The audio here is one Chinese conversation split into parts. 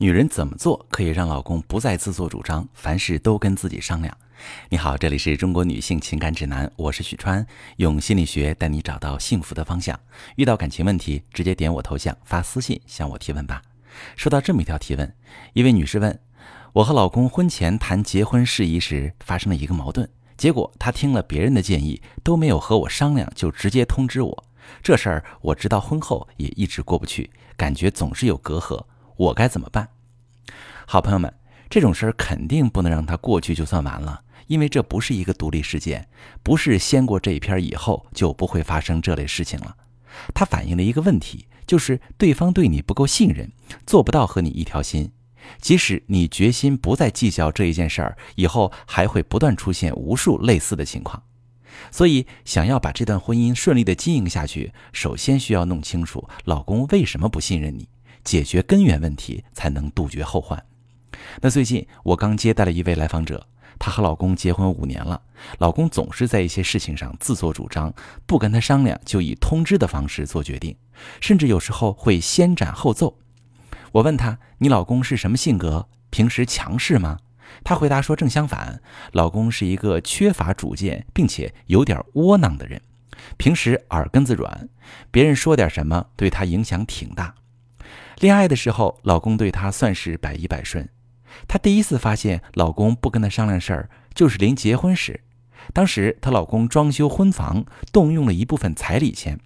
女人怎么做可以让老公不再自作主张，凡事都跟自己商量？你好，这里是中国女性情感指南，我是许川，用心理学带你找到幸福的方向。遇到感情问题，直接点我头像发私信向我提问吧。收到这么一条提问，一位女士问：我和老公婚前谈结婚事宜时发生了一个矛盾，结果他听了别人的建议，都没有和我商量，就直接通知我。这事儿我直到婚后也一直过不去，感觉总是有隔阂。我该怎么办？好朋友们，这种事儿肯定不能让它过去就算完了，因为这不是一个独立事件，不是先过这一篇以后就不会发生这类事情了。它反映了一个问题，就是对方对你不够信任，做不到和你一条心。即使你决心不再计较这一件事儿，以后还会不断出现无数类似的情况。所以，想要把这段婚姻顺利的经营下去，首先需要弄清楚老公为什么不信任你。解决根源问题，才能杜绝后患。那最近我刚接待了一位来访者，她和老公结婚五年了，老公总是在一些事情上自作主张，不跟她商量就以通知的方式做决定，甚至有时候会先斩后奏。我问她：“你老公是什么性格？平时强势吗？”她回答说：“正相反，老公是一个缺乏主见并且有点窝囊的人，平时耳根子软，别人说点什么对他影响挺大。”恋爱的时候，老公对她算是百依百顺。她第一次发现老公不跟她商量事儿，就是临结婚时。当时她老公装修婚房，动用了一部分彩礼钱。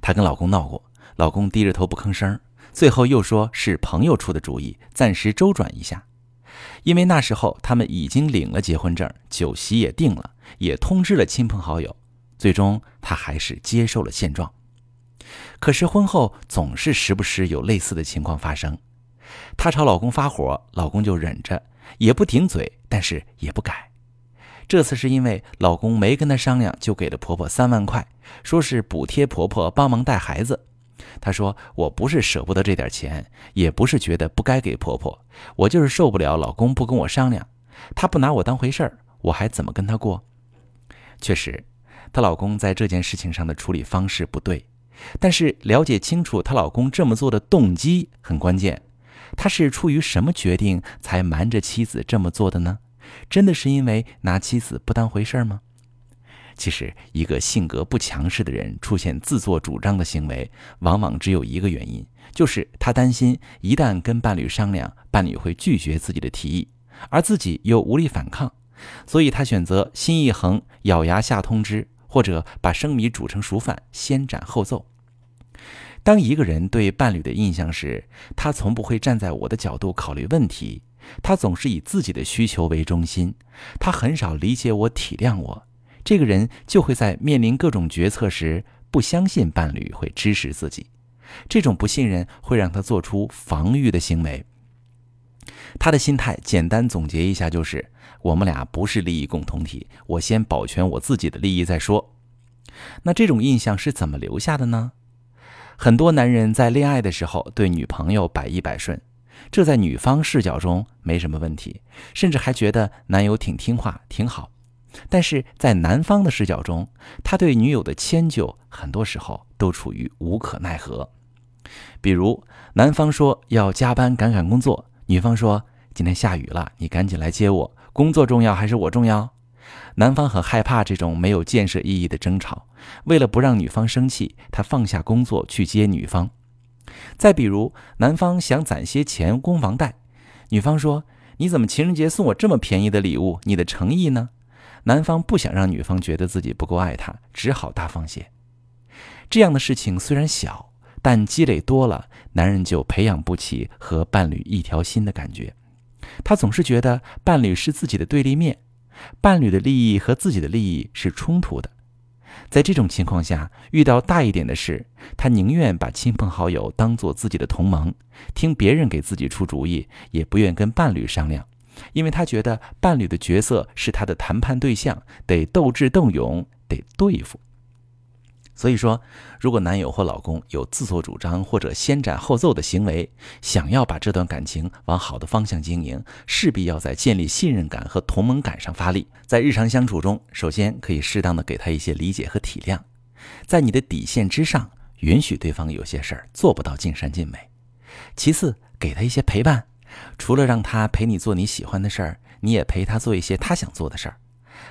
她跟老公闹过，老公低着头不吭声，最后又说是朋友出的主意，暂时周转一下。因为那时候他们已经领了结婚证，酒席也定了，也通知了亲朋好友。最终，她还是接受了现状。可是婚后总是时不时有类似的情况发生，她朝老公发火，老公就忍着，也不顶嘴，但是也不改。这次是因为老公没跟她商量，就给了婆婆三万块，说是补贴婆婆帮忙带孩子。她说：“我不是舍不得这点钱，也不是觉得不该给婆婆，我就是受不了老公不跟我商量，他不拿我当回事儿，我还怎么跟他过？”确实，她老公在这件事情上的处理方式不对。但是了解清楚她老公这么做的动机很关键，他是出于什么决定才瞒着妻子这么做的呢？真的是因为拿妻子不当回事吗？其实，一个性格不强势的人出现自作主张的行为，往往只有一个原因，就是他担心一旦跟伴侣商量，伴侣会拒绝自己的提议，而自己又无力反抗，所以他选择心一横，咬牙下通知，或者把生米煮成熟饭，先斩后奏。当一个人对伴侣的印象是，他从不会站在我的角度考虑问题，他总是以自己的需求为中心，他很少理解我、体谅我，这个人就会在面临各种决策时，不相信伴侣会支持自己。这种不信任会让他做出防御的行为。他的心态简单总结一下就是：我们俩不是利益共同体，我先保全我自己的利益再说。那这种印象是怎么留下的呢？很多男人在恋爱的时候对女朋友百依百顺，这在女方视角中没什么问题，甚至还觉得男友挺听话挺好。但是在男方的视角中，他对女友的迁就很多时候都处于无可奈何。比如，男方说要加班赶赶工作，女方说今天下雨了，你赶紧来接我，工作重要还是我重要？男方很害怕这种没有建设意义的争吵，为了不让女方生气，他放下工作去接女方。再比如，男方想攒些钱供房贷，女方说：“你怎么情人节送我这么便宜的礼物？你的诚意呢？”男方不想让女方觉得自己不够爱他，只好大方些。这样的事情虽然小，但积累多了，男人就培养不起和伴侣一条心的感觉。他总是觉得伴侣是自己的对立面。伴侣的利益和自己的利益是冲突的，在这种情况下，遇到大一点的事，他宁愿把亲朋好友当做自己的同盟，听别人给自己出主意，也不愿跟伴侣商量，因为他觉得伴侣的角色是他的谈判对象，得斗智斗勇，得对付。所以说，如果男友或老公有自作主张或者先斩后奏的行为，想要把这段感情往好的方向经营，势必要在建立信任感和同盟感上发力。在日常相处中，首先可以适当的给他一些理解和体谅，在你的底线之上，允许对方有些事儿做不到尽善尽美。其次，给他一些陪伴，除了让他陪你做你喜欢的事儿，你也陪他做一些他想做的事儿。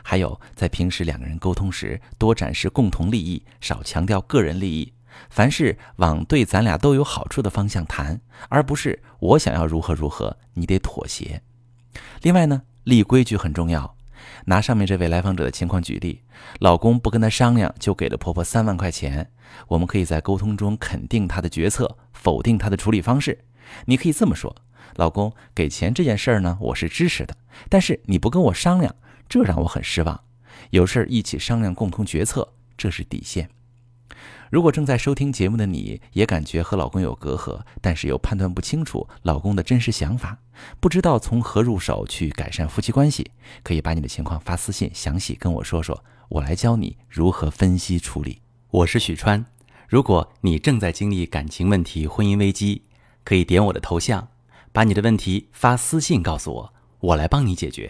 还有，在平时两个人沟通时，多展示共同利益，少强调个人利益。凡事往对咱俩都有好处的方向谈，而不是我想要如何如何，你得妥协。另外呢，立规矩很重要。拿上面这位来访者的情况举例，老公不跟她商量就给了婆婆三万块钱，我们可以在沟通中肯定她的决策，否定她的处理方式。你可以这么说：老公给钱这件事儿呢，我是支持的，但是你不跟我商量。这让我很失望。有事儿一起商量，共同决策，这是底线。如果正在收听节目的你也感觉和老公有隔阂，但是又判断不清楚老公的真实想法，不知道从何入手去改善夫妻关系，可以把你的情况发私信，详细跟我说说，我来教你如何分析处理。我是许川。如果你正在经历感情问题、婚姻危机，可以点我的头像，把你的问题发私信告诉我，我来帮你解决。